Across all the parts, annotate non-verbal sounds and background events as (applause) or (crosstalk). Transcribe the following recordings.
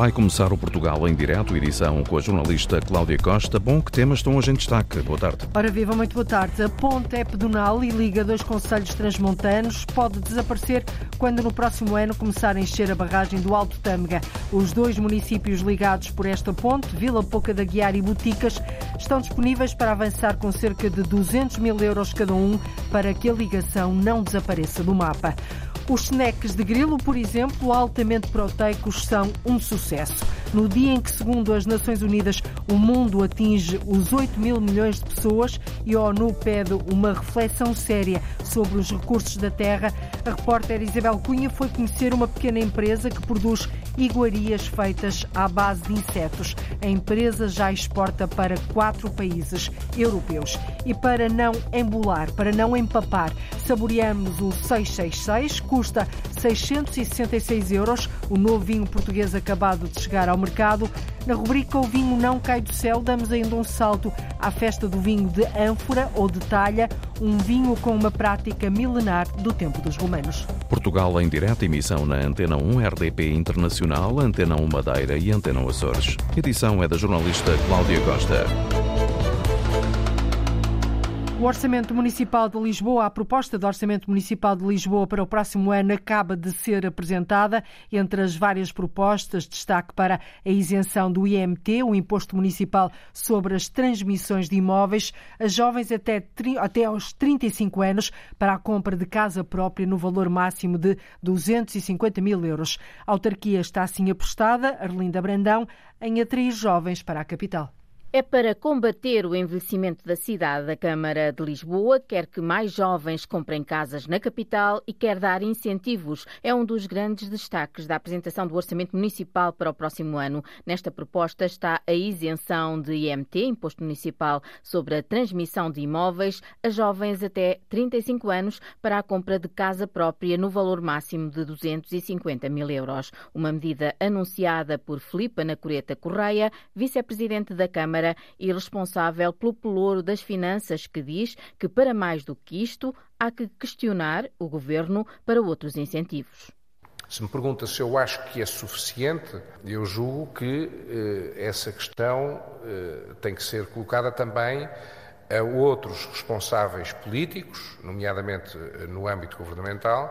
Vai começar o Portugal em direto, edição com a jornalista Cláudia Costa. Bom, que temas estão hoje em destaque? Boa tarde. Ora viva, muito boa tarde. A ponte é pedonal e liga dois conselhos transmontanos. Pode desaparecer quando no próximo ano começar a encher a barragem do Alto Tâmega. Os dois municípios ligados por esta ponte, Vila Pouca da Guiar e Boticas, estão disponíveis para avançar com cerca de 200 mil euros cada um para que a ligação não desapareça do mapa. Os snacks de grilo, por exemplo, altamente proteicos, são um sucesso. No dia em que, segundo as Nações Unidas, o mundo atinge os 8 mil milhões de pessoas e a ONU pede uma reflexão séria sobre os recursos da terra, a repórter Isabel Cunha foi conhecer uma pequena empresa que produz iguarias feitas à base de insetos. A empresa já exporta para quatro países europeus. E para não embolar, para não empapar, saboreamos o 666, custa 666 euros, o novo vinho português acabado de chegar ao mercado. Na rubrica O Vinho Não Cai do Céu, damos ainda um salto à festa do vinho de ânfora ou de talha, um vinho com uma prática milenar do tempo dos romanos. Portugal em direta emissão na Antena 1 RDP Internacional, Antena 1 Madeira e Antena 1 Açores. Edição é da jornalista Cláudia Costa. O Orçamento Municipal de Lisboa, a proposta do Orçamento Municipal de Lisboa para o próximo ano acaba de ser apresentada. Entre as várias propostas, destaque para a isenção do IMT, o Imposto Municipal sobre as Transmissões de Imóveis, a jovens até, até aos 35 anos para a compra de casa própria no valor máximo de 250 mil euros. A autarquia está assim apostada, Arlinda Brandão, em atrair jovens para a capital. É para combater o envelhecimento da cidade. A Câmara de Lisboa quer que mais jovens comprem casas na capital e quer dar incentivos. É um dos grandes destaques da apresentação do Orçamento Municipal para o próximo ano. Nesta proposta está a isenção de IMT, Imposto Municipal sobre a Transmissão de Imóveis, a jovens até 35 anos para a compra de casa própria no valor máximo de 250 mil euros. Uma medida anunciada por Filipe Anacoreta Correia, vice-presidente da Câmara Câmara e responsável pelo pelouro das finanças, que diz que, para mais do que isto, há que questionar o governo para outros incentivos. Se me pergunta se eu acho que é suficiente, eu julgo que eh, essa questão eh, tem que ser colocada também a outros responsáveis políticos, nomeadamente eh, no âmbito governamental,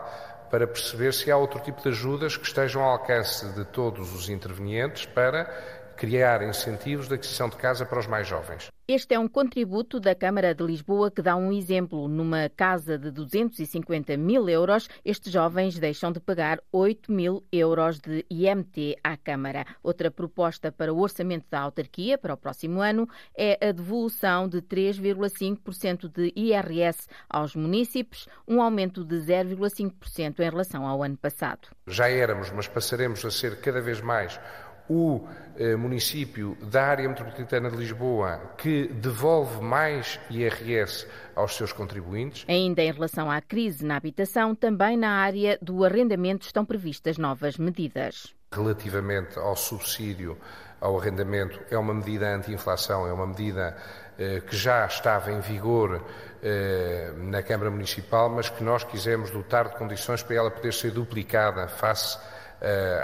para perceber se há outro tipo de ajudas que estejam ao alcance de todos os intervenientes para criar incentivos de aquisição de casa para os mais jovens. Este é um contributo da Câmara de Lisboa que dá um exemplo. Numa casa de 250 mil euros, estes jovens deixam de pagar 8 mil euros de IMT à Câmara. Outra proposta para o orçamento da autarquia para o próximo ano é a devolução de 3,5% de IRS aos municípios, um aumento de 0,5% em relação ao ano passado. Já éramos, mas passaremos a ser cada vez mais o eh, município da área metropolitana de Lisboa que devolve mais IRS aos seus contribuintes. Ainda em relação à crise na habitação, também na área do arrendamento estão previstas novas medidas. Relativamente ao subsídio ao arrendamento, é uma medida anti-inflação, é uma medida eh, que já estava em vigor eh, na Câmara Municipal, mas que nós quisemos dotar de condições para ela poder ser duplicada face eh,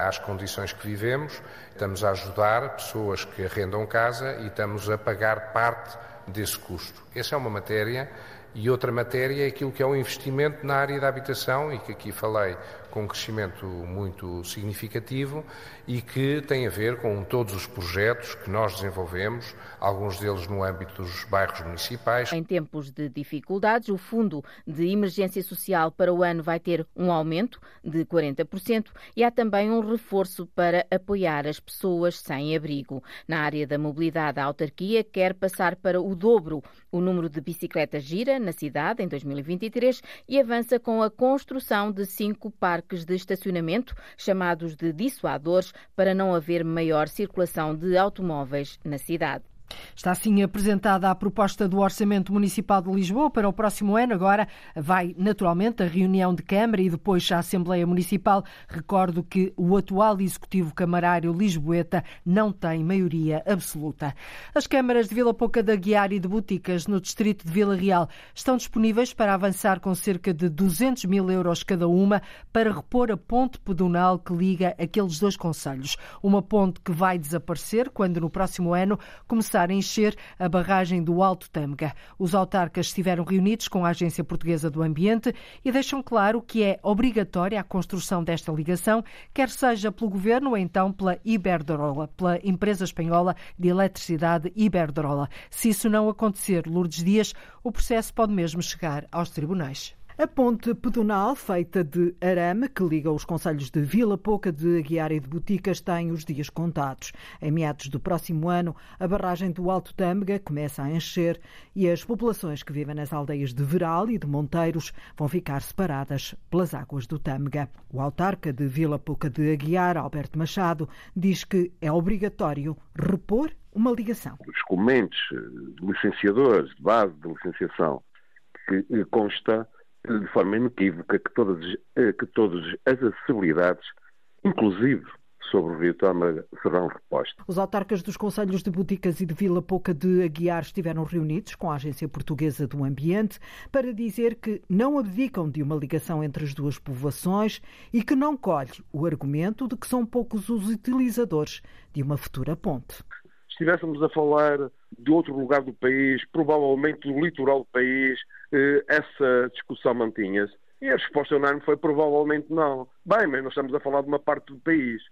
às condições que vivemos. Estamos a ajudar pessoas que arrendam casa e estamos a pagar parte desse custo. Essa é uma matéria e outra matéria é aquilo que é o investimento na área da habitação e que aqui falei com um crescimento muito significativo e que tem a ver com todos os projetos que nós desenvolvemos, alguns deles no âmbito dos bairros municipais. Em tempos de dificuldades, o Fundo de Emergência Social para o ano vai ter um aumento de 40% e há também um reforço para apoiar as pessoas sem abrigo. Na área da mobilidade, a autarquia quer passar para o dobro o número de bicicletas gira na cidade em 2023 e avança com a construção de cinco parques de estacionamento, chamados de dissuadores, para não haver maior circulação de automóveis na cidade. Está assim apresentada a proposta do Orçamento Municipal de Lisboa para o próximo ano. Agora vai naturalmente a reunião de Câmara e depois a Assembleia Municipal. Recordo que o atual Executivo Camarário Lisboeta não tem maioria absoluta. As câmaras de Vila Pouca da Guiar e de Boticas, no distrito de Vila Real, estão disponíveis para avançar com cerca de 200 mil euros cada uma para repor a ponte pedonal que liga aqueles dois conselhos. Uma ponte que vai desaparecer quando no próximo ano começar a encher a barragem do Alto Tâmega. Os autarcas estiveram reunidos com a Agência Portuguesa do Ambiente e deixam claro que é obrigatória a construção desta ligação, quer seja pelo governo ou então pela Iberdrola, pela empresa espanhola de eletricidade Iberdrola. Se isso não acontecer, Lourdes Dias, o processo pode mesmo chegar aos tribunais. A ponte pedonal, feita de arame, que liga os conselhos de Vila Pouca, de Aguiar e de Boticas, tem os dias contados. Em meados do próximo ano, a barragem do Alto Tâmega começa a encher e as populações que vivem nas aldeias de Veral e de Monteiros vão ficar separadas pelas águas do Tâmega. O autarca de Vila Pouca de Aguiar, Alberto Machado, diz que é obrigatório repor uma ligação. Os comentos licenciadores, de base de licenciação, que consta de forma inequívoca que todas, eh, que todas as acessibilidades, inclusive sobre o Rio Tâmega, serão repostas. Os autarcas dos Conselhos de Boticas e de Vila Pouca de Aguiar estiveram reunidos com a Agência Portuguesa do Ambiente para dizer que não abdicam de uma ligação entre as duas povoações e que não colhe o argumento de que são poucos os utilizadores de uma futura ponte. Se estivéssemos a falar de outro lugar do país, provavelmente do litoral do país, eh, essa discussão mantinha-se. E a resposta unânime foi provavelmente não. Bem, mas nós estamos a falar de uma parte do país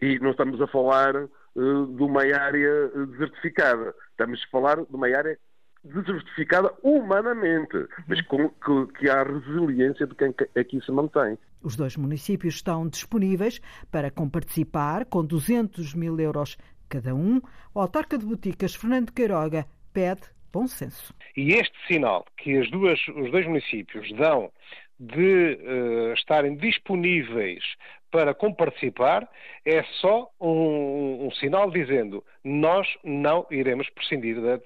e não estamos a falar uh, de uma área desertificada. Estamos a falar de uma área desertificada humanamente, mas com, que, que há resiliência de quem aqui se mantém. Os dois municípios estão disponíveis para comparticipar com 200 mil euros cada um. O autarca de Boticas, Fernando Queiroga, pede bom senso. E este sinal que as duas, os dois municípios dão de uh, estarem disponíveis para comparticipar é só um, um, sinal dizendo nós não iremos prescindir da,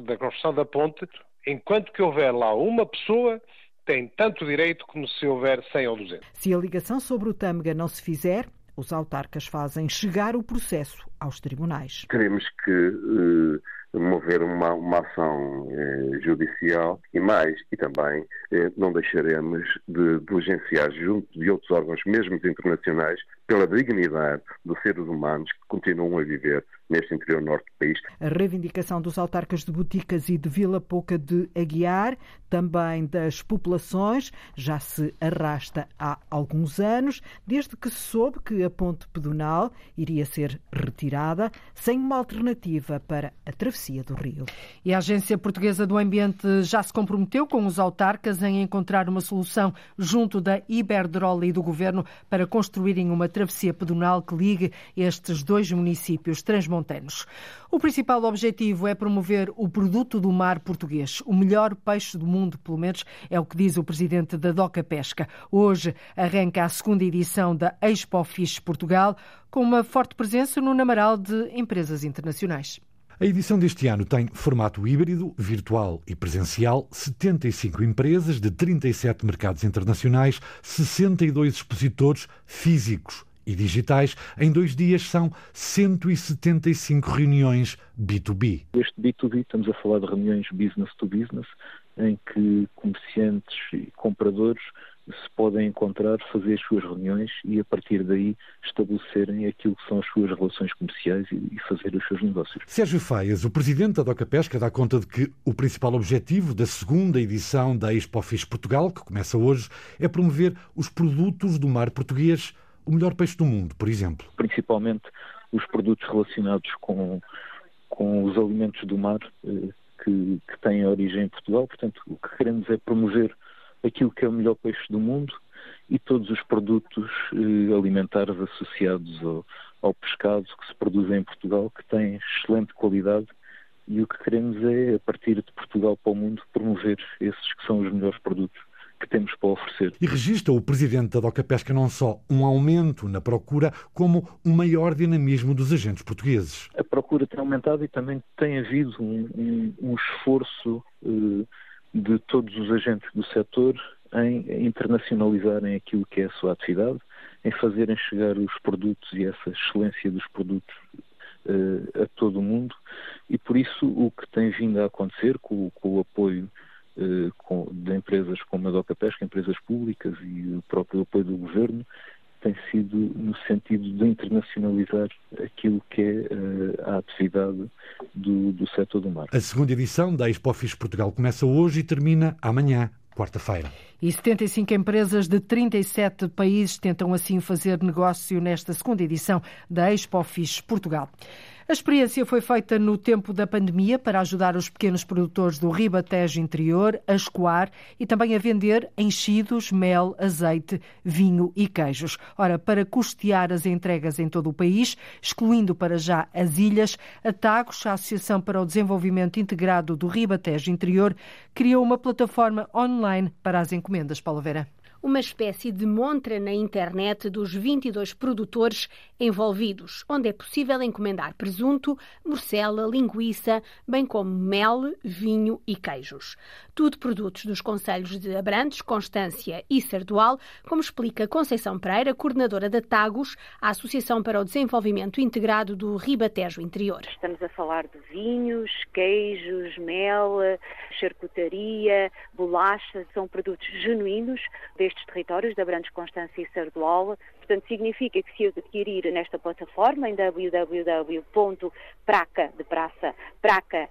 da construção da ponte enquanto que houver lá uma pessoa tem tanto direito como se houver 100 ou 200. Se a ligação sobre o Tâmega não se fizer, os autarcas fazem chegar o processo aos tribunais. Queremos que uh mover uma, uma ação eh, judicial e mais, e também eh, não deixaremos de diligenciar junto de outros órgãos, mesmo internacionais, pela dignidade dos seres humanos que continuam a viver neste interior norte do país. A reivindicação dos autarcas de Boticas e de Vila Pouca de Aguiar, também das populações, já se arrasta há alguns anos, desde que se soube que a ponte pedonal iria ser retirada sem uma alternativa para a travessia do rio. E a Agência Portuguesa do Ambiente já se comprometeu com os autarcas em encontrar uma solução junto da Iberdrola e do governo para construírem uma travessia pedonal que ligue estes dois municípios transmontanos. O principal objetivo é promover o produto do mar português, o melhor peixe do mundo, pelo menos é o que diz o presidente da Doca Pesca. Hoje arranca a segunda edição da Expo Fish Portugal, com uma forte presença no Namaral de empresas internacionais. A edição deste ano tem formato híbrido, virtual e presencial, 75 empresas de 37 mercados internacionais, 62 expositores físicos e digitais. Em dois dias são 175 reuniões B2B. Este B2B, estamos a falar de reuniões business to business, em que comerciantes e compradores se podem encontrar, fazer as suas reuniões e a partir daí estabelecerem aquilo que são as suas relações comerciais e fazer os seus negócios. Sérgio Faias, o presidente da Doca Pesca, dá conta de que o principal objetivo da segunda edição da Expo Fish Portugal, que começa hoje, é promover os produtos do mar português o melhor peixe do mundo, por exemplo? Principalmente os produtos relacionados com, com os alimentos do mar eh, que, que têm origem em Portugal. Portanto, o que queremos é promover aquilo que é o melhor peixe do mundo e todos os produtos eh, alimentares associados ao, ao pescado que se produzem em Portugal, que têm excelente qualidade e o que queremos é, a partir de Portugal para o mundo, promover esses que são os melhores produtos temos para oferecer. E registra o presidente da Doca Pesca não só um aumento na procura, como um maior dinamismo dos agentes portugueses. A procura tem aumentado e também tem havido um, um, um esforço uh, de todos os agentes do setor em internacionalizarem aquilo que é a sua atividade, em fazerem chegar os produtos e essa excelência dos produtos uh, a todo o mundo e por isso o que tem vindo a acontecer com, com o apoio com, de empresas como a Doca Pesca, empresas públicas e o próprio apoio do governo tem sido no sentido de internacionalizar aquilo que é uh, a atividade do, do setor do mar. A segunda edição da Expo Fish Portugal começa hoje e termina amanhã quarta-feira. E 75 empresas de 37 países tentam assim fazer negócio nesta segunda edição da Expo Fish Portugal. A experiência foi feita no tempo da pandemia para ajudar os pequenos produtores do Ribatejo interior a escoar e também a vender enchidos, mel, azeite, vinho e queijos. Ora, para custear as entregas em todo o país, excluindo para já as ilhas, a TAGOS, a Associação para o Desenvolvimento Integrado do Ribatejo interior, criou uma plataforma online para as encomendas. Paulo Vera uma espécie de montra na internet dos 22 produtores envolvidos, onde é possível encomendar presunto, morcela, linguiça, bem como mel, vinho e queijos. Tudo produtos dos conselhos de Abrantes, Constância e Sardual, como explica Conceição Pereira, coordenadora da TAGOS, a Associação para o Desenvolvimento Integrado do Ribatejo Interior. Estamos a falar de vinhos, queijos, mel, charcutaria, bolachas, são produtos genuínos destes territórios, de Abrantes, Constância e Sardual. Portanto, significa que se adquirir nesta plataforma em www.praca de praça, praca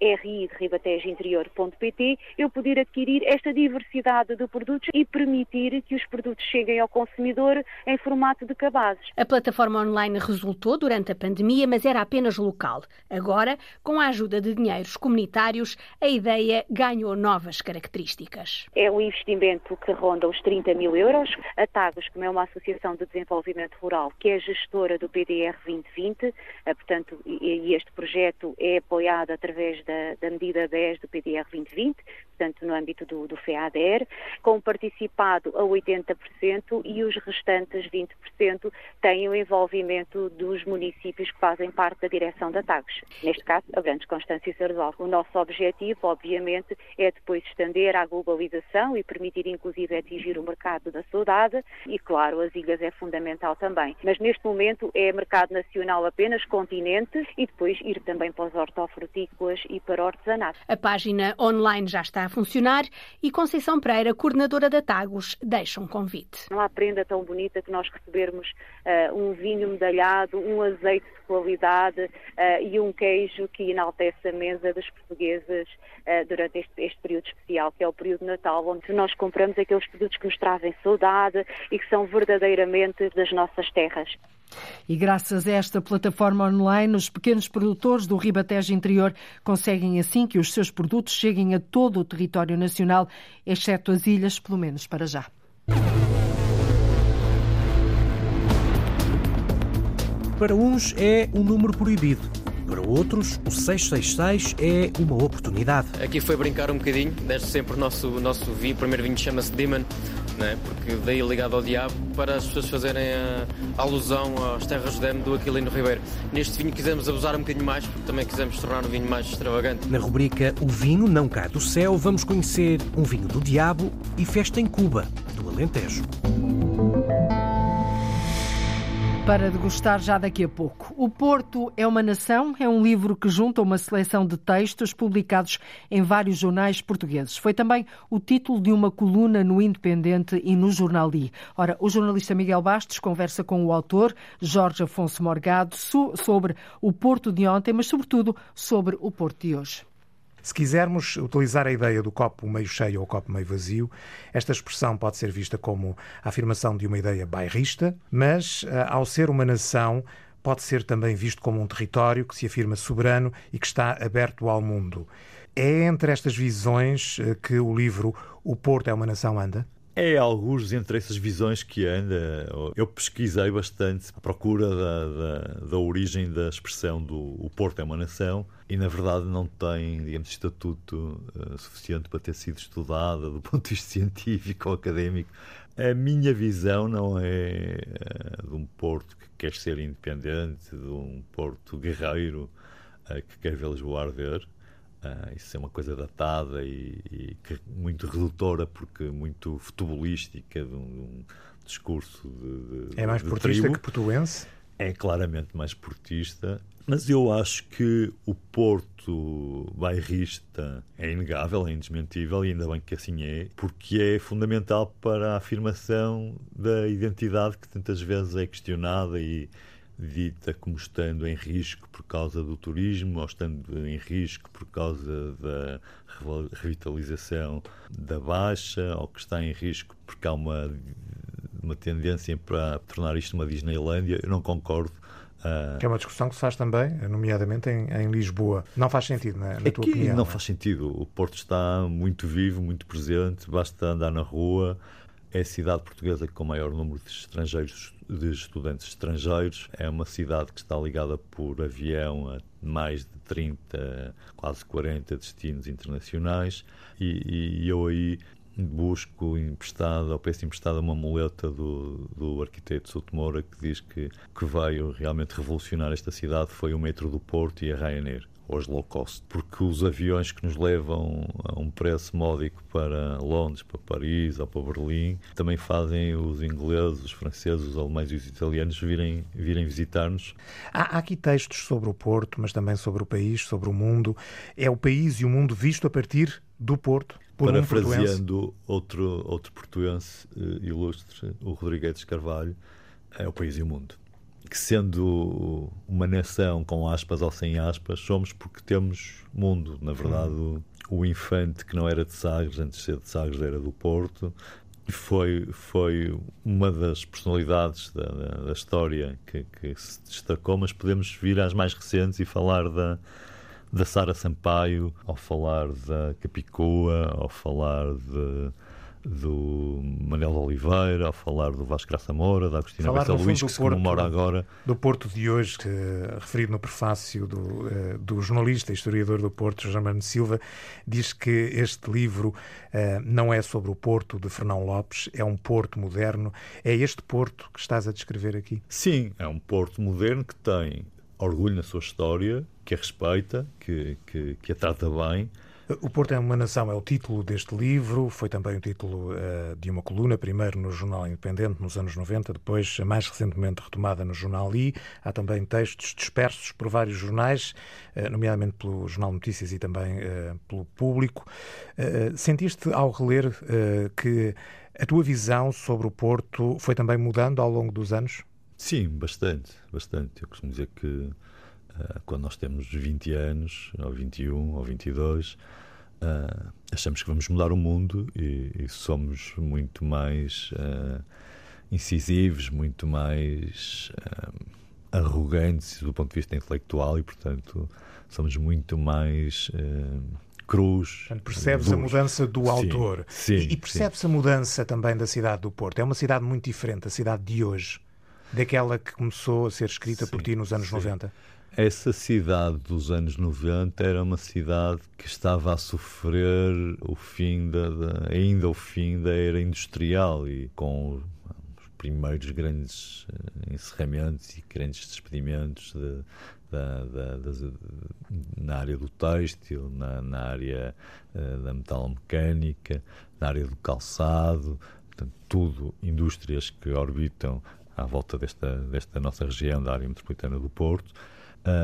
ri de ribatejinterior.pt, eu poder adquirir esta diversidade de produtos e permitir que os produtos cheguem ao consumidor em formato de cabazes. A plataforma online resultou durante a pandemia, mas era apenas local. Agora, com a ajuda de dinheiros comunitários, a ideia ganhou novas características. É um investimento que ronda os 30 mil euros. A TAGOS, como é uma associação de desenvolvimento rural, que é gestora do PDR 2020, eh, portanto, e este projeto é apoiado através da, da medida 10 do PDR 2020, portanto, no âmbito do, do FEADER, com participado a 80% e os restantes 20% têm o envolvimento dos municípios que fazem parte da direção da TAGOS. Neste caso, Abrantes, Constância e Sardual. O nosso objetivo, obviamente, é depois estender à globalização e permitir, inclusive, atingir o mercado da saudade e, claro, as ilhas é fundamental também. Mas neste momento é mercado nacional apenas, continente, e depois ir também para os hortofrutícolas e para o artesanato. A página online já está a funcionar e Conceição Pereira, coordenadora da Tagos, deixa um convite. Não há prenda tão bonita que nós recebermos uh, um vinho medalhado, um azeite de qualidade uh, e um queijo que enaltece a mesa dos portugueses uh, durante este, este, período especial, que é o período de Natal, onde nós compramos aqueles produtos que nos trazem saudade e que são verdadeiramente das nossas terras. E graças a esta plataforma online, os pequenos produtores do Ribatejo Interior conseguem assim que os seus produtos cheguem a todo o território nacional, exceto as ilhas, pelo menos para já. Para uns é um número proibido. Para outros, o 666 é uma oportunidade. Aqui foi brincar um bocadinho, desde sempre o nosso, nosso vinho, o primeiro vinho chama-se Demon, né? porque daí ligado ao diabo, para as pessoas fazerem a, a alusão às terras de do Aquilino Ribeiro. Neste vinho quisemos abusar um bocadinho mais, porque também quisemos tornar um vinho mais extravagante. Na rubrica O Vinho Não Cai do Céu, vamos conhecer um vinho do diabo e festa em Cuba, do Alentejo para degustar já daqui a pouco. O Porto é uma Nação é um livro que junta uma seleção de textos publicados em vários jornais portugueses. Foi também o título de uma coluna no Independente e no Jornal I. Ora, o jornalista Miguel Bastos conversa com o autor, Jorge Afonso Morgado, sobre o Porto de ontem, mas sobretudo sobre o Porto de hoje. Se quisermos utilizar a ideia do copo meio cheio ou copo meio vazio, esta expressão pode ser vista como a afirmação de uma ideia bairrista, mas eh, ao ser uma nação, pode ser também visto como um território que se afirma soberano e que está aberto ao mundo. É entre estas visões eh, que o livro O Porto é uma Nação anda? É alguns entre essas visões que anda. Eu pesquisei bastante à procura da, da, da origem da expressão do o Porto é uma nação e, na verdade, não tem, digamos, estatuto uh, suficiente para ter sido estudada do (laughs) ponto de vista científico ou académico. A minha visão não é uh, de um Porto que quer ser independente, de um Porto guerreiro uh, que quer ver Lisboa arder Uh, isso é uma coisa datada e, e muito redutora, porque muito futebolística, de um, de um discurso de, de, É mais portista tribo. que portuense? É claramente mais portista, mas eu acho que o Porto bairrista é inegável, é indesmentível, e ainda bem que assim é, porque é fundamental para a afirmação da identidade que tantas vezes é questionada e dita como estando em risco por causa do turismo ou estando em risco por causa da revitalização da Baixa ou que está em risco porque há uma, uma tendência para tornar isto uma Disneylândia. Eu não concordo. Uh... Que é uma discussão que se faz também, nomeadamente em, em Lisboa. Não faz sentido, na, na tua opinião? Não, não faz sentido. O Porto está muito vivo, muito presente, basta andar na rua. É a cidade portuguesa com o maior número de estrangeiros de estudantes estrangeiros. É uma cidade que está ligada por avião a mais de 30, quase 40 destinos internacionais. E, e eu aí busco emprestado, ou peço emprestada uma muleta do, do arquiteto Souto Moura que diz que, que veio realmente revolucionar esta cidade. Foi o metro do Porto e a Ryanair aos low cost, porque os aviões que nos levam a um preço módico para Londres, para Paris ou para Berlim, também fazem os ingleses, os franceses, os alemães e os italianos virem, virem visitar-nos. Há, há aqui textos sobre o Porto, mas também sobre o país, sobre o mundo. É o país e o mundo visto a partir do Porto. Por Parafraseando um outro, outro portuense uh, ilustre, o Rodrigues Carvalho, é o país e o mundo que sendo uma nação com aspas ou sem aspas, somos porque temos mundo. Na verdade, o, o infante que não era de Sagres, antes de ser de Sagres era do Porto, foi, foi uma das personalidades da, da, da história que, que, se destacou, mas podemos vir às mais recentes e falar da, da Sara Sampaio, ao falar da Capicua, ao falar de do Manuel Oliveira, ao falar do Vasco Graça Moura, da Agostina Bessa Luís, que se Porto, comemora agora. Do Porto de hoje, que, referido no prefácio do, uh, do jornalista e historiador do Porto, Germano Silva, diz que este livro uh, não é sobre o Porto de Fernão Lopes, é um Porto moderno. É este Porto que estás a descrever aqui? Sim, é um Porto moderno que tem orgulho na sua história, que a respeita, que, que, que a trata bem, o Porto é uma nação é o título deste livro, foi também o título uh, de uma coluna, primeiro no Jornal Independente nos anos 90, depois mais recentemente retomada no Jornal I. Há também textos dispersos por vários jornais, uh, nomeadamente pelo Jornal Notícias e também uh, pelo Público. sentiste ao reler que a tua visão sobre o Porto foi também mudando ao longo dos anos? Sim, bastante, bastante. Eu costumo dizer que quando nós temos 20 anos, ou 21, ou 22, uh, ah, achamos que vamos mudar o mundo e, e somos muito mais uh, incisivos, muito mais arrogantes do ponto de vista intelectual e, portanto, somos muito mais cruz. Percebes a mudança do autor. Sim, e, e percebe-se a mudança também da cidade do Porto. É uma cidade muito diferente da cidade de hoje, daquela que começou a ser escrita sim, por ti nos anos sim. 90. Essa cidade dos anos 90 era uma cidade que estava a sofrer o fim da, da ainda o fim da era industrial e com os primeiros grandes eh, encerramentos e grandes despedimentos de, da, da, na área do têxtil, na, na área uh, da metalomecânica, na área do calçado, portanto, tudo indústrias que orbitam à volta desta, desta nossa região, da área metropolitana do Porto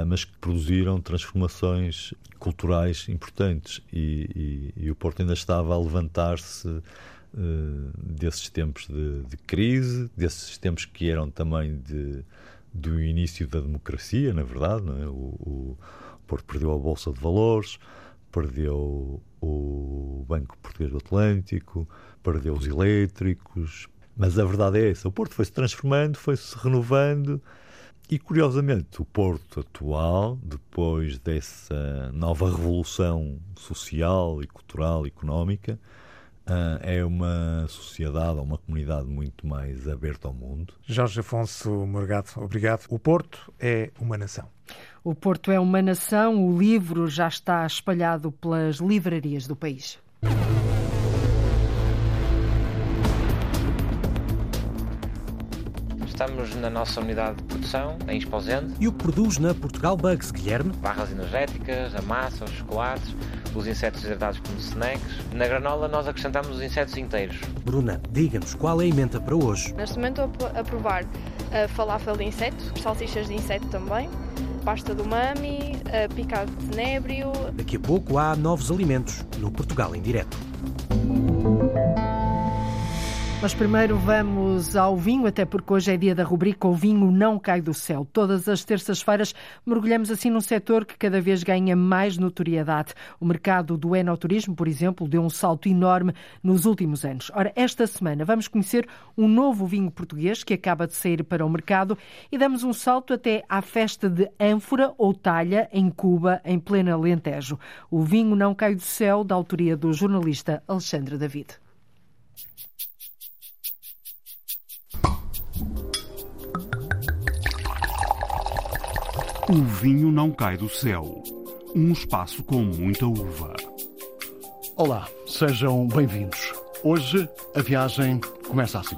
mas que produziram transformações culturais importantes e, e, e o Porto ainda estava a levantar-se uh, desses tempos de, de, crise, desses tempos que eram também de, do início da democracia, na verdade. É? O, o, Porto perdeu a Bolsa de Valores, perdeu o Banco Português do Atlântico, perdeu os elétricos, mas a verdade é essa: o Porto foi se transformando, foi se renovando e curiosamente, o Porto atual, depois dessa nova revolução social e cultural e económica, uh, é uma sociedade, uma comunidade muito mais aberta ao mundo. Jorge Afonso Morgado, obrigado. O Porto é uma nação. O Porto é uma nação, o livro já está espalhado pelas livrarias do país. Estamos na nossa unidade de produção, em Esposende. E o que produz na Portugal Bugs, Guilherme? Barras energéticas, a massa, os chocolates, os insetos hidratados como snacks. Na granola nós acrescentamos os insetos inteiros. Bruna, diga-nos qual é a emenda para hoje? Neste momento estou a provar a falafel de inseto, salsichas de inseto também, pasta do mami, picado de tenébrio. Daqui a pouco há novos alimentos no Portugal em direto. Mas primeiro vamos ao vinho, até porque hoje é dia da rubrica O Vinho Não Cai do Céu. Todas as terças-feiras mergulhamos assim num setor que cada vez ganha mais notoriedade. O mercado do enoturismo, por exemplo, deu um salto enorme nos últimos anos. Ora, esta semana vamos conhecer um novo vinho português que acaba de sair para o mercado e damos um salto até à festa de ânfora ou talha em Cuba, em plena Alentejo. O Vinho Não Cai do Céu, da autoria do jornalista Alexandre David. O vinho não cai do céu. Um espaço com muita uva. Olá, sejam bem-vindos. Hoje a viagem começa assim.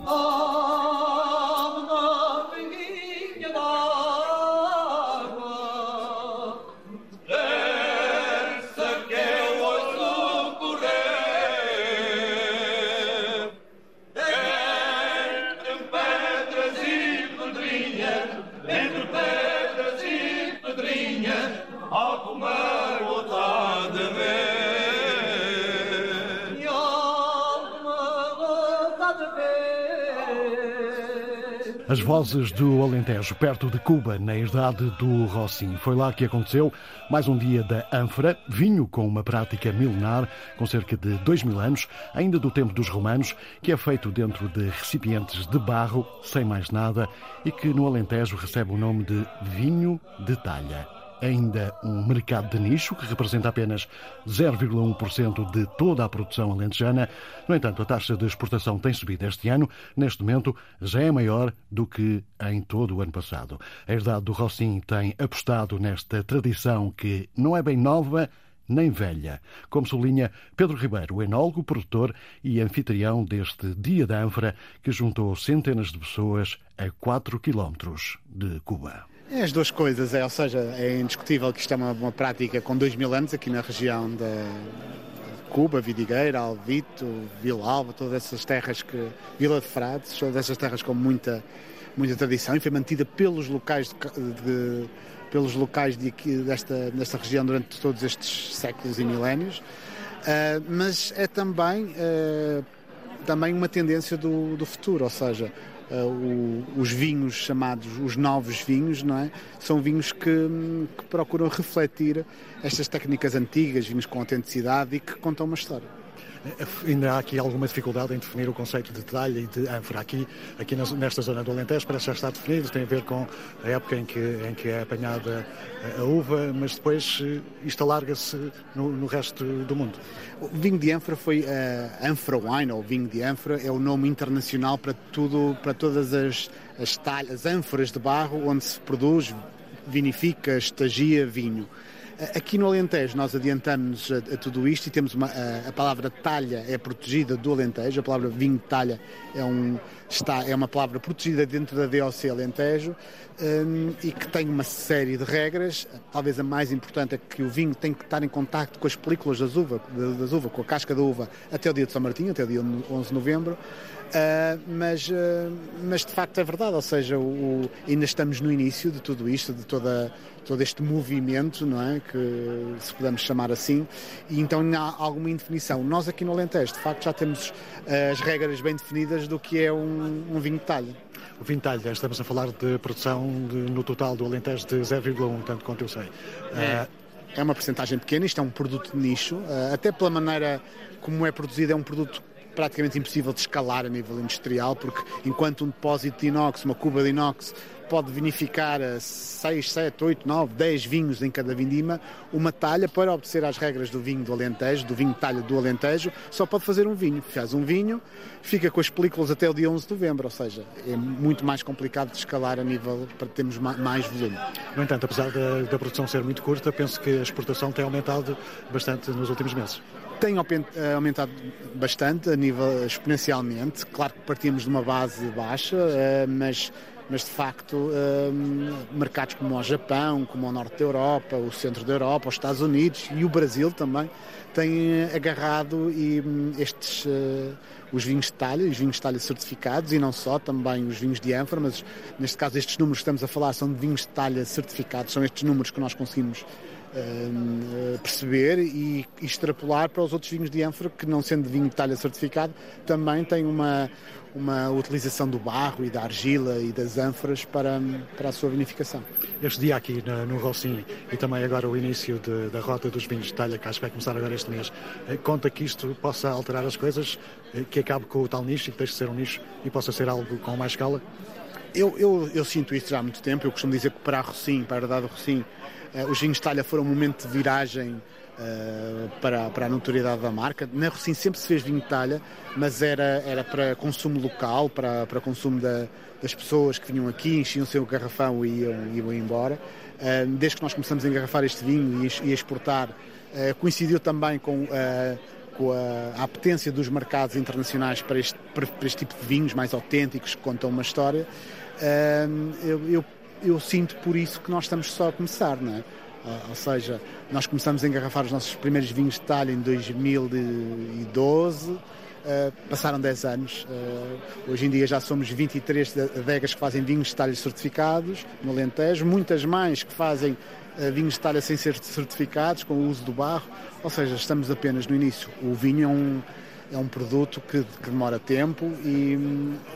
As vozes do Alentejo, perto de Cuba, na idade do Rossim. Foi lá que aconteceu mais um dia da ânfora, vinho com uma prática milenar, com cerca de dois mil anos, ainda do tempo dos romanos, que é feito dentro de recipientes de barro, sem mais nada, e que no Alentejo recebe o nome de vinho de talha ainda um mercado de nicho que representa apenas 0,1% de toda a produção alentejana. No entanto, a taxa de exportação tem subido este ano. Neste momento, já é maior do que em todo o ano passado. A herdade do Rossim tem apostado nesta tradição que não é bem nova, nem velha, como sublinha Pedro Ribeiro, enólogo, produtor e anfitrião deste Dia da Ânfora, que juntou centenas de pessoas a 4 quilómetros de Cuba. É as duas coisas, é, ou seja, é indiscutível que isto é uma, uma prática com dois mil anos aqui na região da Cuba, Vidigueira, Alvito, Vila Alva, todas essas terras que. Vila de Frades, todas essas terras com muita, muita tradição e foi mantida pelos locais de, de pelos locais de desta, desta região durante todos estes séculos e milénios, uh, mas é também, uh, também uma tendência do, do futuro, ou seja, uh, o, os vinhos chamados os novos vinhos, não é? São vinhos que, que procuram refletir estas técnicas antigas, vinhos com autenticidade e que contam uma história ainda há aqui alguma dificuldade em definir o conceito de talha e de ânfora. Aqui, aqui nesta zona do Alentejo parece já estar definido, tem a ver com a época em que, em que é apanhada a uva, mas depois eh, isto alarga-se no, no, resto do mundo. O vinho de ânfora foi uh, ânfora wine, ou vinho de ânfora, é o nome internacional para tudo, para todas as, as talhas, ânforas de barro onde se produz, vinifica, estagia vinho. Aqui no Alentejo nós adiantamos a, a tudo isto e temos uma, a, a, palavra talha é protegida do Alentejo, a palavra vinho talha é, um, está, é uma palavra protegida dentro da DOC Alentejo um, e que tem uma série de regras. Talvez a mais importante é que o vinho tem que estar em contacto com as películas das uvas, das uva, com a casca da uva até o dia de São Martinho, até o dia 11 de novembro. Uh, mas, uh, mas de facto é verdade, ou seja, o, o, ainda estamos no início de tudo isto, de toda, todo este movimento, não é? Que se podemos chamar assim, e então há alguma indefinição. Nós aqui no Alentejo, de facto, já temos uh, as regras bem definidas do que é um, um vinho de talha. O vinho de talha, estamos a falar de produção de, no total do Alentejo de 0,1, tanto quanto eu sei. É. é uma porcentagem pequena, isto é um produto de nicho, até pela maneira como é produzido, é um produto praticamente impossível de escalar a nível industrial, porque enquanto um depósito de inox, uma cuba de inox, pode vinificar 6, 7, 8, 9, 10 vinhos em cada vindima, uma talha para obedecer às regras do vinho do Alentejo, do vinho talha do Alentejo, só pode fazer um vinho. Faz um vinho, fica com as películas até o dia 11 de novembro, ou seja, é muito mais complicado de escalar a nível para termos mais volume. No entanto, apesar da, da produção ser muito curta, penso que a exportação tem aumentado bastante nos últimos meses tem eh, aumentado bastante, a nível exponencialmente. Claro que partimos de uma base baixa, eh, mas mas de facto um, mercados como o Japão, como o Norte da Europa, o Centro da Europa, os Estados Unidos e o Brasil também têm agarrado e, um, estes uh, os vinhos de talha, os vinhos de talha certificados e não só, também os vinhos de ânfora, mas neste caso estes números que estamos a falar são de vinhos de talha certificados, são estes números que nós conseguimos uh, perceber e extrapolar para os outros vinhos de ânfora que não sendo vinho de talha certificado também têm uma uma utilização do barro e da argila e das ânforas para, para a sua vinificação. Este dia aqui no, no Rossim e também agora o início de, da rota dos vinhos de talha, que acho que vai começar agora este mês, eh, conta que isto possa alterar as coisas, eh, que acabe com o tal nicho e que deixe de ser um nicho e possa ser algo com mais escala? Eu, eu, eu sinto isso já há muito tempo. Eu costumo dizer que para a Rossim, para a herdade do Rossim, eh, os vinhos de talha foram um momento de viragem uh, para, para a notoriedade da marca. Na Rocim sempre se fez vinho de talha, mas era, era para consumo local, para, para consumo da, das pessoas que vinham aqui, enchiam seu garrafão e iam, iam embora. Uh, desde que nós começamos a engarrafar este vinho e, e a exportar, uh, coincidiu também com com a, a apetência dos mercados internacionais para este, para, para este, tipo de vinhos mais autênticos que contam uma história. Uh, eu, eu, eu, sinto por isso que nós estamos só a começar, não é? Uh, ou seja, nós começamos a engarrafar os nossos primeiros vinhos de talha em 2012, uh, ah, passaram 10 anos. Uh, hoje em dia já somos 23 adegas que fazem vinhos de talha certificados no Alentejo, muitas mais que fazem vinhos de talha sem ser certificados, com o uso do barro. Ou seja, estamos apenas no início. O vinho é um é um produto que, que demora tempo e,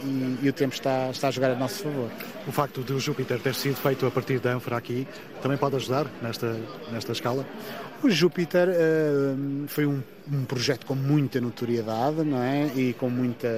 e, e, o tempo está, está a jogar a nosso favor. O facto de o Júpiter ter sido feito a partir da ânfora aqui também pode ajudar nesta, nesta escala? O Júpiter uh, foi um, um, projeto com muita notoriedade não é? e com muita,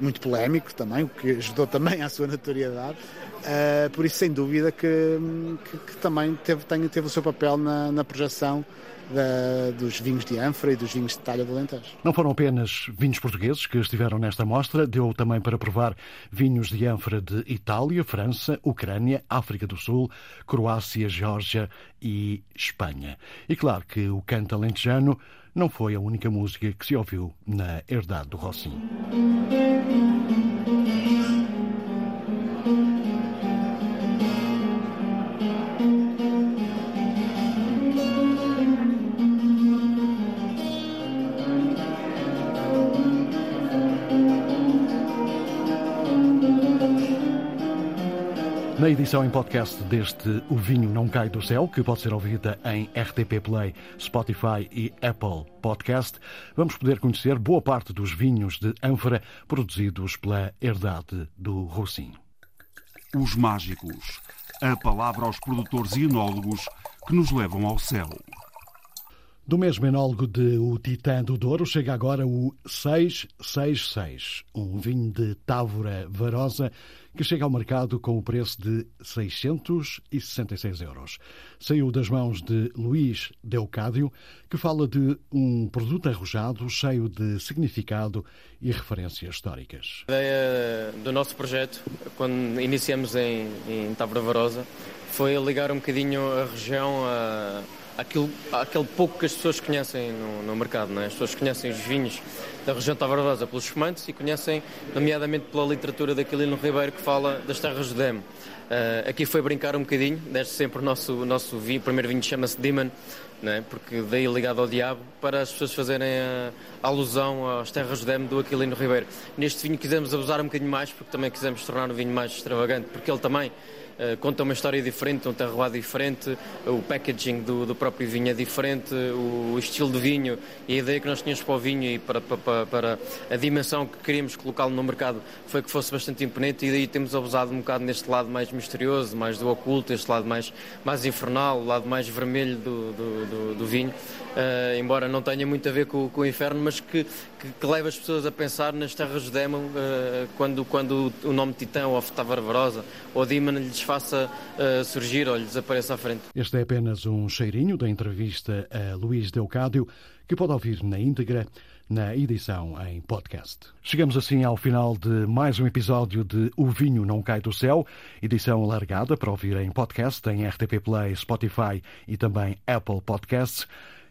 muito polémico também, o que ajudou também à sua notoriedade. Uh, por isso, sem dúvida, que, que, que também teve, tem, teve o seu papel na, na projeção da, dos vinhos de ânfora e dos vinhos de talha do Alentejo. Não foram apenas vinhos portugueses que estiveram nesta mostra, deu também para provar vinhos de ânfora de Itália, França, Ucrânia, África do Sul, Croácia, Geórgia e Espanha. E claro que o canto alentejano não foi a única música que se ouviu na herdade do Rossim. Na edição em podcast deste O Vinho Não Cai do Céu, que pode ser ouvida em RTP Play, Spotify e Apple Podcast, vamos poder conhecer boa parte dos vinhos de ânfora produzidos pela herdade do Roussin. Os mágicos. A palavra aos produtores e enólogos que nos levam ao céu. Do mesmo enólogo de O Titã do Douro chega agora o 666, um vinho de Távora Varosa que chega ao mercado com o preço de 666 euros. Saiu das mãos de Luís Deucádio, que fala de um produto arrojado cheio de significado e referências históricas. A ideia do nosso projeto, quando iniciamos em, em Távora Varosa, foi ligar um bocadinho a região a aquilo, aquele pouco que as pessoas conhecem no, no mercado. Não é? As pessoas conhecem os vinhos da região Tavardosa pelos espumantes e conhecem, nomeadamente, pela literatura daquilino Ribeiro que fala das terras do Demo. Uh, aqui foi brincar um bocadinho, desde sempre o nosso, nosso vinho, o primeiro vinho chama-se Demon, é? porque daí ligado ao diabo, para as pessoas fazerem a, a alusão às terras do Demo do Aquilino Ribeiro. Neste vinho quisemos abusar um bocadinho mais, porque também quisemos tornar o vinho mais extravagante, porque ele também conta uma história diferente, um terroir diferente, o packaging do, do próprio vinho é diferente, o, estilo de vinho e a ideia que nós tínhamos para o vinho e para, para, para a dimensão que queríamos colocá-lo no mercado foi que fosse bastante imponente e daí temos abusado um bocado neste lado mais misterioso, mais do oculto, este lado mais, mais infernal, o lado mais vermelho do, do, do, do vinho. Uh, embora não tenha muito a ver com, com o inferno, mas que, que, que, leva as pessoas a pensar nas terras de Demon uh, quando, quando o nome Titã ou Tavarvarosa ou Demon lhes faça uh, surgir ou lhe desapareça à frente. Este é apenas um cheirinho da entrevista a Luís Deucádio, que pode ouvir na íntegra na edição em podcast. Chegamos assim ao final de mais um episódio de O Vinho Não Cai do Céu, edição alargada para ouvir em podcast em RTP Play, Spotify e também Apple Podcasts.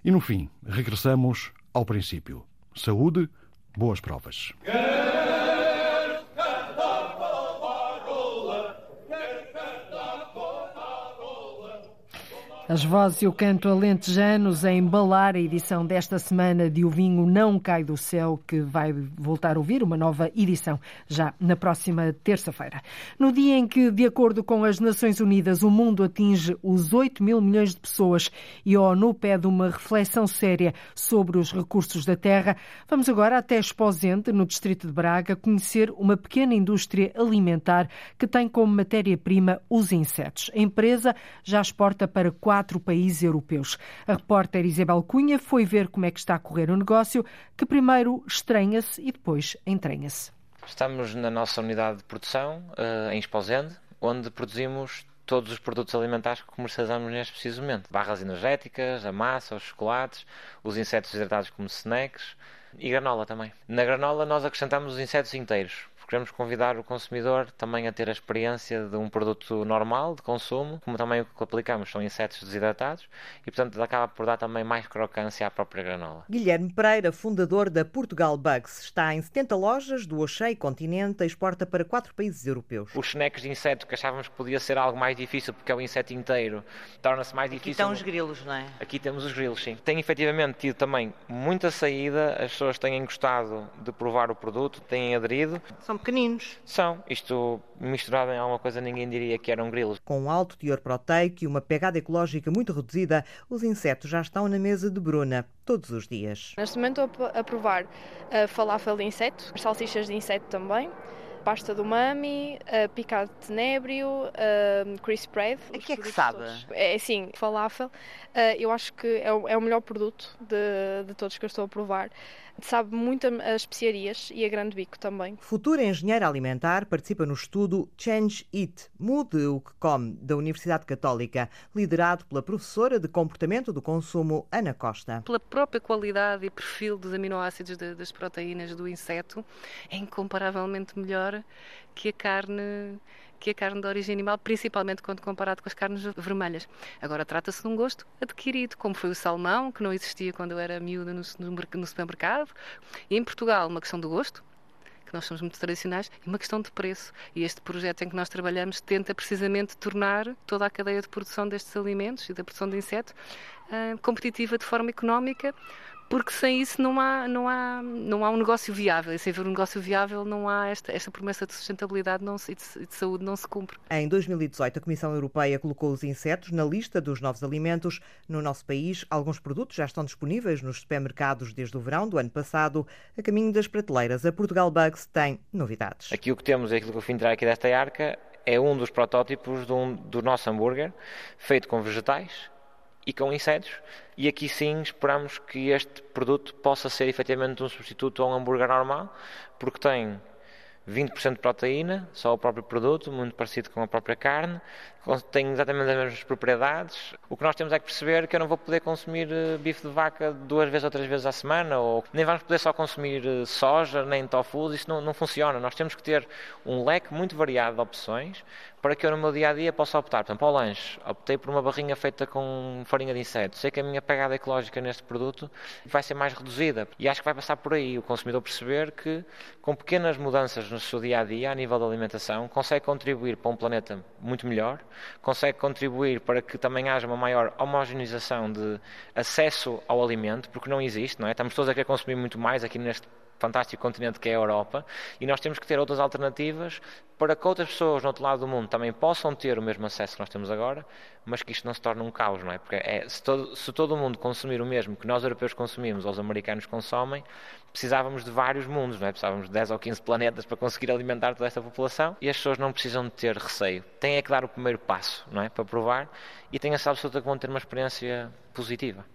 E no fim, regressamos ao princípio. Saúde, boas provas. As vozes e o canto alentejanos a embalar a edição desta semana de O Vinho Não Cai do Céu, que vai voltar a ouvir uma nova edição já na próxima terça-feira. No dia em que, de acordo com as Nações Unidas, o mundo atinge os 8 mil milhões de pessoas e a ONU pede uma reflexão séria sobre os recursos da terra, vamos agora até Esposente, no distrito de Braga, conhecer uma pequena indústria alimentar que tem como matéria-prima os insetos. A empresa já exporta para quatro países europeus. A repórter Isabel Cunha foi ver como é que está a correr o negócio, que primeiro estranha-se e depois entranha-se. Estamos na nossa unidade de produção, uh, em Esposende, onde produzimos todos os produtos alimentares que comercializamos neste preciso momento. Barras energéticas, a massa, os chocolates, os insetos hidratados como snacks e granola também. Na granola nós acrescentamos os insetos inteiros, queremos convidar o consumidor também a ter a experiência de um produto normal de consumo, como também o que aplicamos são insetos desidratados e, portanto, acaba por dar também mais crocância à própria granola. Guilherme Pereira, fundador da Portugal Bugs, está em 70 lojas do Oxei Continente e exporta para quatro países europeus. Os snacks de inseto que achávamos que podia ser algo mais difícil porque é o inseto inteiro, torna-se mais difícil. Aqui estão os grilos, não é? Aqui temos os grilos, sim. Tem efetivamente tido também muita saída, as pessoas têm gostado de provar o produto, têm aderido. São pequeninos. São. Isto misturado em alguma coisa ninguém diria que eram grilos. Com um alto teor proteico e uma pegada ecológica muito reduzida, os insetos já estão na mesa de Bruna todos os dias. Neste momento estou a provar a falafel de inseto, salsichas de inseto também pasta do mami, uh, picado de tenébrio, uh, crisp bread. O que é que sabe? Todos. É assim, falafel, uh, eu acho que é o, é o melhor produto de, de todos que eu estou a provar sabe muito as especiarias e a grande bico também. Futura engenheira alimentar participa no estudo Change It, Mude o que come, da Universidade Católica, liderado pela professora de comportamento do consumo Ana Costa. Pela própria qualidade e perfil dos aminoácidos de, das proteínas do inseto, é incomparavelmente melhor que a carne que a carne de origem animal, principalmente quando comparado com as carnes vermelhas. Agora, trata-se de um gosto adquirido, como foi o salmão, que não existia quando eu era miúda no, no supermercado. E em Portugal, uma questão do gosto, que nós somos muito tradicionais, e uma questão de preço. E este projeto em que nós trabalhamos tenta precisamente tornar toda a cadeia de produção destes alimentos e da produção de inseto uh, competitiva de forma económica, porque sem isso não há, não há, não há um negócio viável. E sem haver um negócio viável, não há esta, esta promessa de sustentabilidade não se, e, de, de saúde não se cumpre. Em 2018, a Comissão Europeia colocou os insetos na lista dos novos alimentos. No nosso país, alguns produtos já estão disponíveis nos supermercados desde o verão do ano passado. A caminho das prateleiras, a Portugal Bugs tem novidades. Aqui o que temos é aquilo que eu fui entrar aqui desta arca, é um dos protótipos um, do nosso hambúrguer, feito com vegetais, e com insetos. E aqui sim esperamos que este produto possa ser efetivamente um substituto a um hambúrguer normal, porque tem 20% de proteína, só o próprio produto, muito parecido com a própria carne, tem exatamente as mesmas propriedades. O que nós temos é que perceber que eu não vou poder consumir eh, bife de vaca duas vezes ou três vezes à semana, ou nem vamos poder só consumir eh, soja, nem tofu, isso não, não funciona. Nós temos que ter um leque muito variado de opções para que eu no meu dia a dia possa optar. Por exemplo, ao lanche, optei por uma barrinha feita com farinha de inseto. Sei que a minha pegada ecológica neste produto vai ser mais reduzida e acho que vai passar por aí o consumidor perceber que com pequenas mudanças no seu dia a dia, a nível da alimentação, consegue contribuir para um planeta muito melhor, consegue contribuir para que também haja uma maior homogeneização de acesso ao alimento, porque não existe, não é? Estamos todos a consumir muito mais aqui neste fantástico continente que é a Europa, e nós temos que ter outras alternativas para que outras pessoas no outro lado do mundo também possam ter o mesmo acesso que nós temos agora, mas que isto não se torne um caos, não é? Porque é, se, todo, se todo mundo consumir o mesmo que nós europeus consumimos ou os americanos consomem, precisávamos de vários mundos, não é? Precisávamos de 10 ou 15 planetas para conseguir alimentar toda esta população e as pessoas não precisam de ter receio. Têm é que dar o primeiro passo, não é? Para provar e tenho a absoluta que vão ter uma experiência positiva.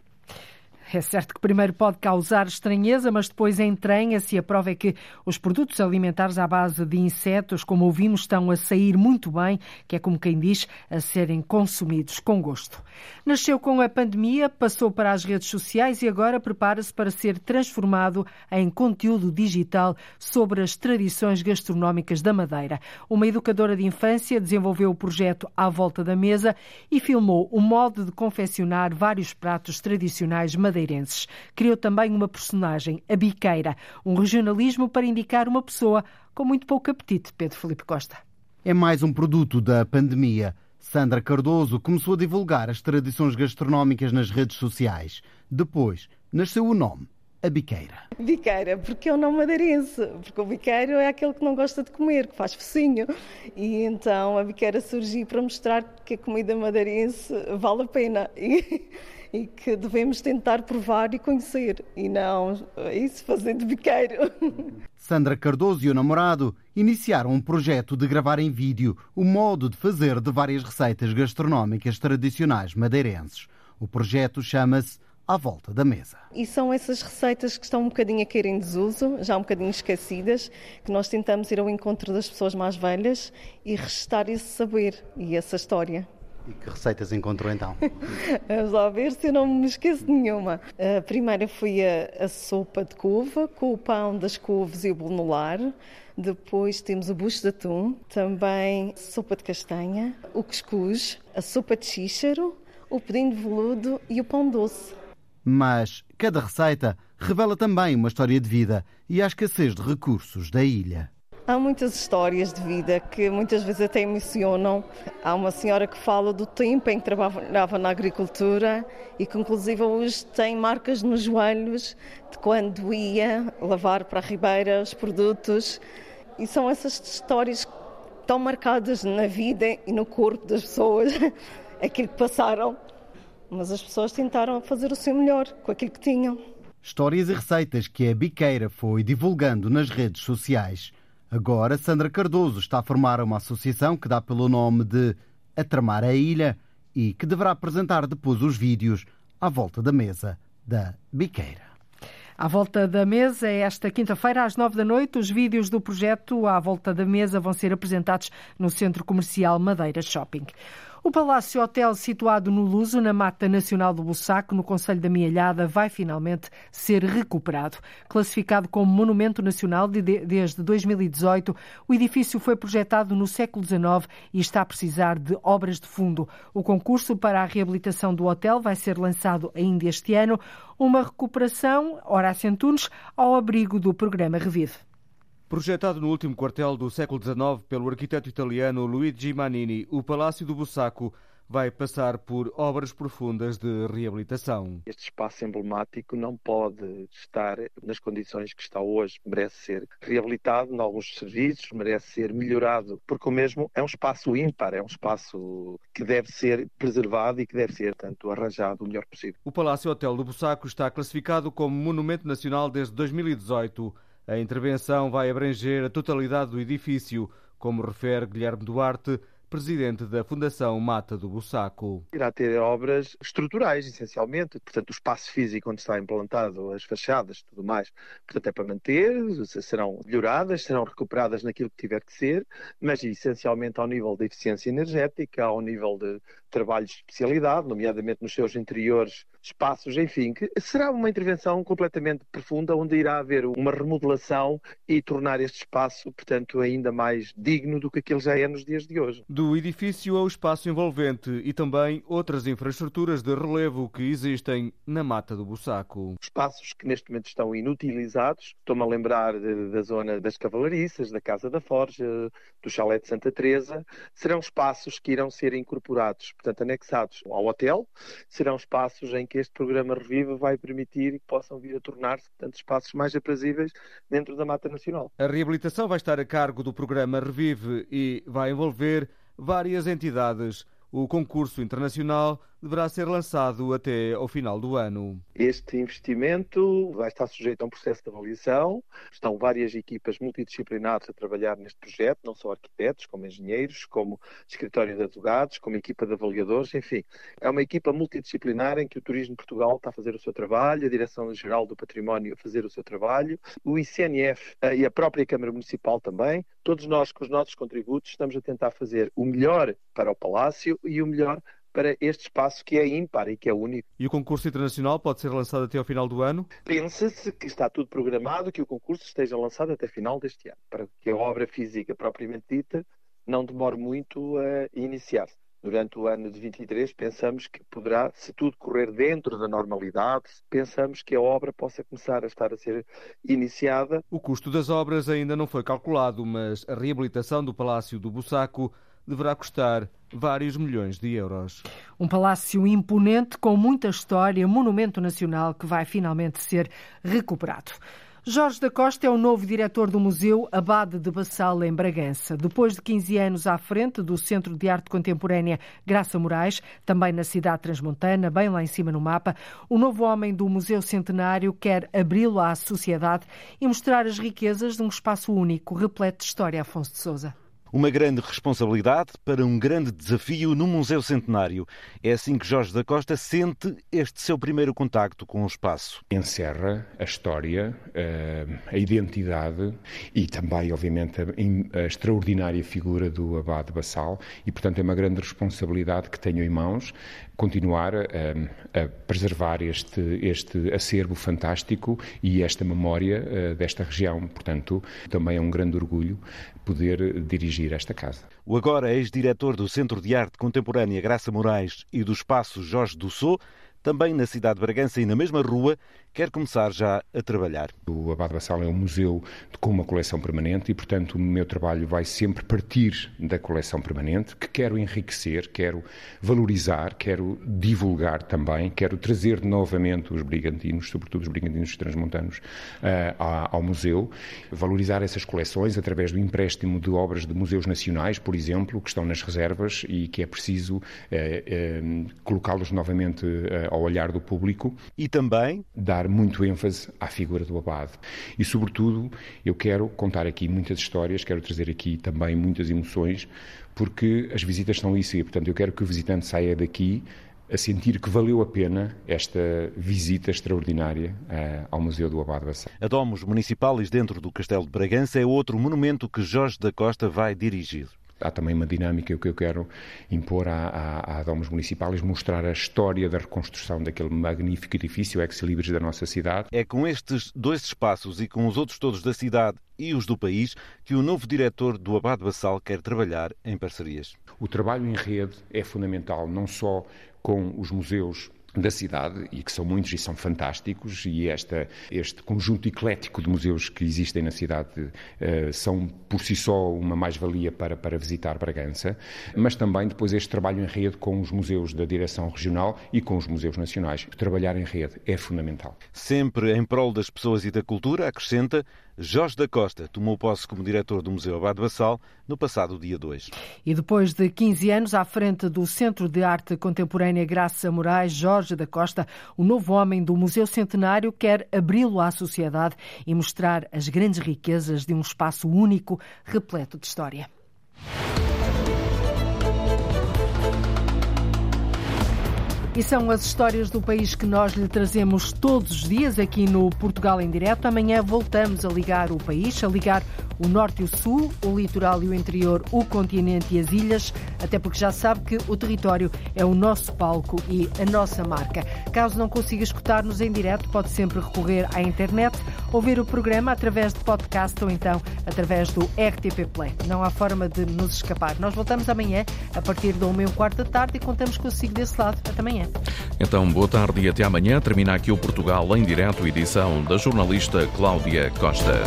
É certo que primeiro pode causar estranheza, mas depois entranha-se. A prova é que os produtos alimentares à base de insetos, como ouvimos, estão a sair muito bem, que é como quem diz, a serem consumidos com gosto. Nasceu com a pandemia, passou para as redes sociais e agora prepara-se para ser transformado em conteúdo digital sobre as tradições gastronómicas da Madeira. Uma educadora de infância desenvolveu o projeto À Volta da Mesa e filmou o modo de confeccionar vários pratos tradicionais madeirenses madeirenses. Criou também uma personagem, a Biqueira, um regionalismo para indicar uma pessoa com muito pouco apetite, Pedro Felipe Costa. É mais um produto da pandemia. Sandra Cardoso começou a divulgar as tradições gastronómicas nas redes sociais. Depois nasceu o nome, a biqueira. Biqueira, porque é um nome madeirense, porque o biqueiro é aquele que não gosta de comer, que faz focinho. E então a biqueira surgiu para mostrar que a comida madeirense vale a pena. E e que devemos tentar provar e conhecer e não isso fazer de biqueiro. Sandra Cardoso e o namorado iniciaram um projeto de gravar em vídeo o modo de fazer de várias receitas gastronómicas tradicionais madeirenses. O projeto chama-se à volta da mesa. E são essas receitas que estão um bocadinho a cair em desuso, já um bocadinho esquecidas, que nós tentamos ir ao encontro das pessoas mais velhas e restar esse saber e essa história. E que receitas encontrou então? (laughs) Vamos lá ver se eu não me esqueço de nenhuma. A primeira foi a, a sopa de couve, com o pão das couves e o bolo. Depois temos o bucho de atum, também sopa de castanha, o cuscuz, a sopa de xíxaro, o pudim de veludo e o pão doce. Mas cada receita revela também uma história de vida e a escassez de recursos da ilha. Há muitas histórias de vida que muitas vezes até emocionam. Há uma senhora que fala do tempo em que trabalhava na agricultura e que, inclusive, hoje tem marcas nos joelhos de quando ia lavar para a ribeira os produtos. E são essas histórias estão marcadas na vida e no corpo das pessoas, (laughs) aquilo que passaram. Mas as pessoas tentaram fazer o seu melhor com aquilo que tinham. Histórias e receitas que a Biqueira foi divulgando nas redes sociais. Agora, Sandra Cardoso está a formar uma associação que dá pelo nome de A Tramar a Ilha e que deverá apresentar depois os vídeos à volta da mesa da Biqueira. À volta da mesa, esta quinta-feira, às nove da noite, os vídeos do projeto À Volta da Mesa vão ser apresentados no Centro Comercial Madeira Shopping. O Palácio Hotel, situado no Luso, na Mata Nacional do Bussaco, no Conselho da Mialhada, vai finalmente ser recuperado. Classificado como Monumento Nacional de, desde 2018, o edifício foi projetado no século XIX e está a precisar de obras de fundo. O concurso para a reabilitação do hotel vai ser lançado ainda este ano. Uma recuperação, Horácio Antunes, ao abrigo do programa Revive. Projetado no último quartel do século XIX pelo arquiteto italiano Luigi Manini, o Palácio do Bussaco vai passar por obras profundas de reabilitação. Este espaço emblemático não pode estar nas condições que está hoje. Merece ser reabilitado em alguns serviços, merece ser melhorado, porque o mesmo é um espaço ímpar, é um espaço que deve ser preservado e que deve ser, tanto arranjado o melhor possível. O Palácio Hotel do Bussaco está classificado como Monumento Nacional desde 2018. A intervenção vai abranger a totalidade do edifício, como refere Guilherme Duarte, presidente da Fundação Mata do Bussaco. Irá ter obras estruturais, essencialmente, portanto, o espaço físico onde está implantado, as fachadas, tudo mais, portanto, é para manter, serão melhoradas, serão recuperadas naquilo que tiver que ser, mas essencialmente ao nível da eficiência energética, ao nível de trabalhos de especialidade, nomeadamente nos seus interiores, espaços, enfim, que será uma intervenção completamente profunda, onde irá haver uma remodelação e tornar este espaço, portanto, ainda mais digno do que aquele já é nos dias de hoje. Do edifício ao espaço envolvente e também outras infraestruturas de relevo que existem na Mata do Bussaco. Espaços que neste momento estão inutilizados, estou-me a lembrar de, da zona das Cavalariças, da Casa da Forja, do Chalé de Santa Teresa, serão espaços que irão ser incorporados portanto, anexados ao hotel, serão espaços em que este programa Reviva vai permitir que possam vir a tornar-se, portanto, espaços mais aprazíveis dentro da Mata Nacional. A reabilitação vai estar a cargo do programa Revive e vai envolver várias entidades. O concurso internacional deverá ser lançado até ao final do ano. Este investimento vai estar sujeito a um processo de avaliação. Estão várias equipas multidisciplinares a trabalhar neste projeto, não só arquitetos, como engenheiros, como escritório de advogados, como equipa de avaliadores, enfim. É uma equipa multidisciplinar em que o Turismo Portugal está a fazer o seu trabalho, a Direção-Geral do Património a fazer o seu trabalho, o ICNF eh, e a própria Câmara Municipal também. Todos nós, com os nossos contributos, estamos a tentar fazer o melhor para o Palácio e o melhor para este espaço que é ímpar e que é único. E o concurso internacional pode ser lançado até ao final do ano? Pensa-se que está tudo programado, que o concurso esteja lançado até final deste ano, para que a obra física propriamente dita não demore muito a iniciar-se. Durante o ano de 23, pensamos que poderá, se tudo correr dentro da normalidade, pensamos que a obra possa começar a estar a ser iniciada. O custo das obras ainda não foi calculado, mas a reabilitação do Palácio do Bussaco deverá custar vários milhões de euros. Um palácio imponente com muita história, monumento nacional que vai finalmente ser recuperado. Jorge da Costa é o novo diretor do Museu Abade de Bassal, em Bragança. Depois de 15 anos à frente do Centro de Arte Contemporânea Graça Moraes, também na cidade transmontana, bem lá em cima no mapa, o novo homem do Museu Centenário quer abri-lo à sociedade e mostrar as riquezas de um espaço único, repleto de história, Afonso de Souza. Uma grande responsabilidade para um grande desafio no Museu Centenário. É assim que Jorge da Costa sente este seu primeiro contacto com o espaço. Encerra a história, eh, a identidade e também, obviamente, a extraordinária figura do Abade Bassal e, portanto, é uma grande responsabilidade que tenho em mãos continuar a, a preservar este, este acervo fantástico e esta memória uh, desta região. Portanto, também é um grande orgulho poder dirigir esta casa. O agora ex-diretor do Centro de Arte Contemporânea Graça Moraes e do Espaço Jorge Dussot também na cidade de Bragança e na mesma rua, quer começar já a trabalhar. O Abade Bassal é um museu com uma coleção permanente e, portanto, o meu trabalho vai sempre partir da coleção permanente, que quero enriquecer, quero valorizar, quero divulgar também, quero trazer novamente os brigantinos, sobretudo os brigantinos transmontanos, uh, ao museu, valorizar essas coleções através do empréstimo de obras de museus nacionais, por exemplo, que estão nas reservas e que é preciso uh, uh, colocá-los novamente ao olhar do público. E também dar muito ênfase à figura do abade. E, sobretudo, eu quero contar aqui muitas histórias, quero trazer aqui também muitas emoções, porque as visitas são isso e, portanto, eu quero que o visitante saia daqui a sentir que valeu a pena esta visita extraordinária uh, ao Museu do Abade Bassal. A Domos Municipais dentro do Castelo de Bragança é outro monumento que Jorge da Costa vai dirigir há também uma dinâmica que eu quero impor à, à, à Domus Municipais, mostrar a história da reconstrução daquele magnífico edifício ex-libris da nossa cidade. É com estes dois espaços e com os outros todos da cidade e os do país que o novo diretor do Abade Bassal quer trabalhar em parcerias. O trabalho em rede é fundamental, não só com os museus da cidade e que são muitos e são fantásticos e esta, este conjunto eclético de museus que existem na cidade uh, são por si só uma mais-valia para, para visitar Bragança, mas também depois este trabalho em rede com os museus da direção regional e com os museus nacionais. Trabalhar em rede é fundamental. Sempre em prol das pessoas e da cultura, acrescenta, Jorge da Costa tomou posse como diretor do Museu Abade Bassal no passado dia 2. E depois de 15 anos à frente do Centro de Arte Contemporânea Graça Moraes, Jorge da Costa, o novo homem do Museu Centenário, quer abri-lo à sociedade e mostrar as grandes riquezas de um espaço único repleto de história. E são as histórias do país que nós lhe trazemos todos os dias aqui no Portugal em Direto. Amanhã voltamos a ligar o país, a ligar o norte e o sul, o litoral e o interior, o continente e as ilhas, até porque já sabe que o território é o nosso palco e a nossa marca. Caso não consiga escutar-nos em direto, pode sempre recorrer à internet, ouvir o programa através de podcast ou então através do RTP Play. Não há forma de nos escapar. Nós voltamos amanhã a partir da 1 e um quarto da tarde e contamos consigo desse lado. Até amanhã. Então, boa tarde e até amanhã. Termina aqui o Portugal em direto, edição da jornalista Cláudia Costa.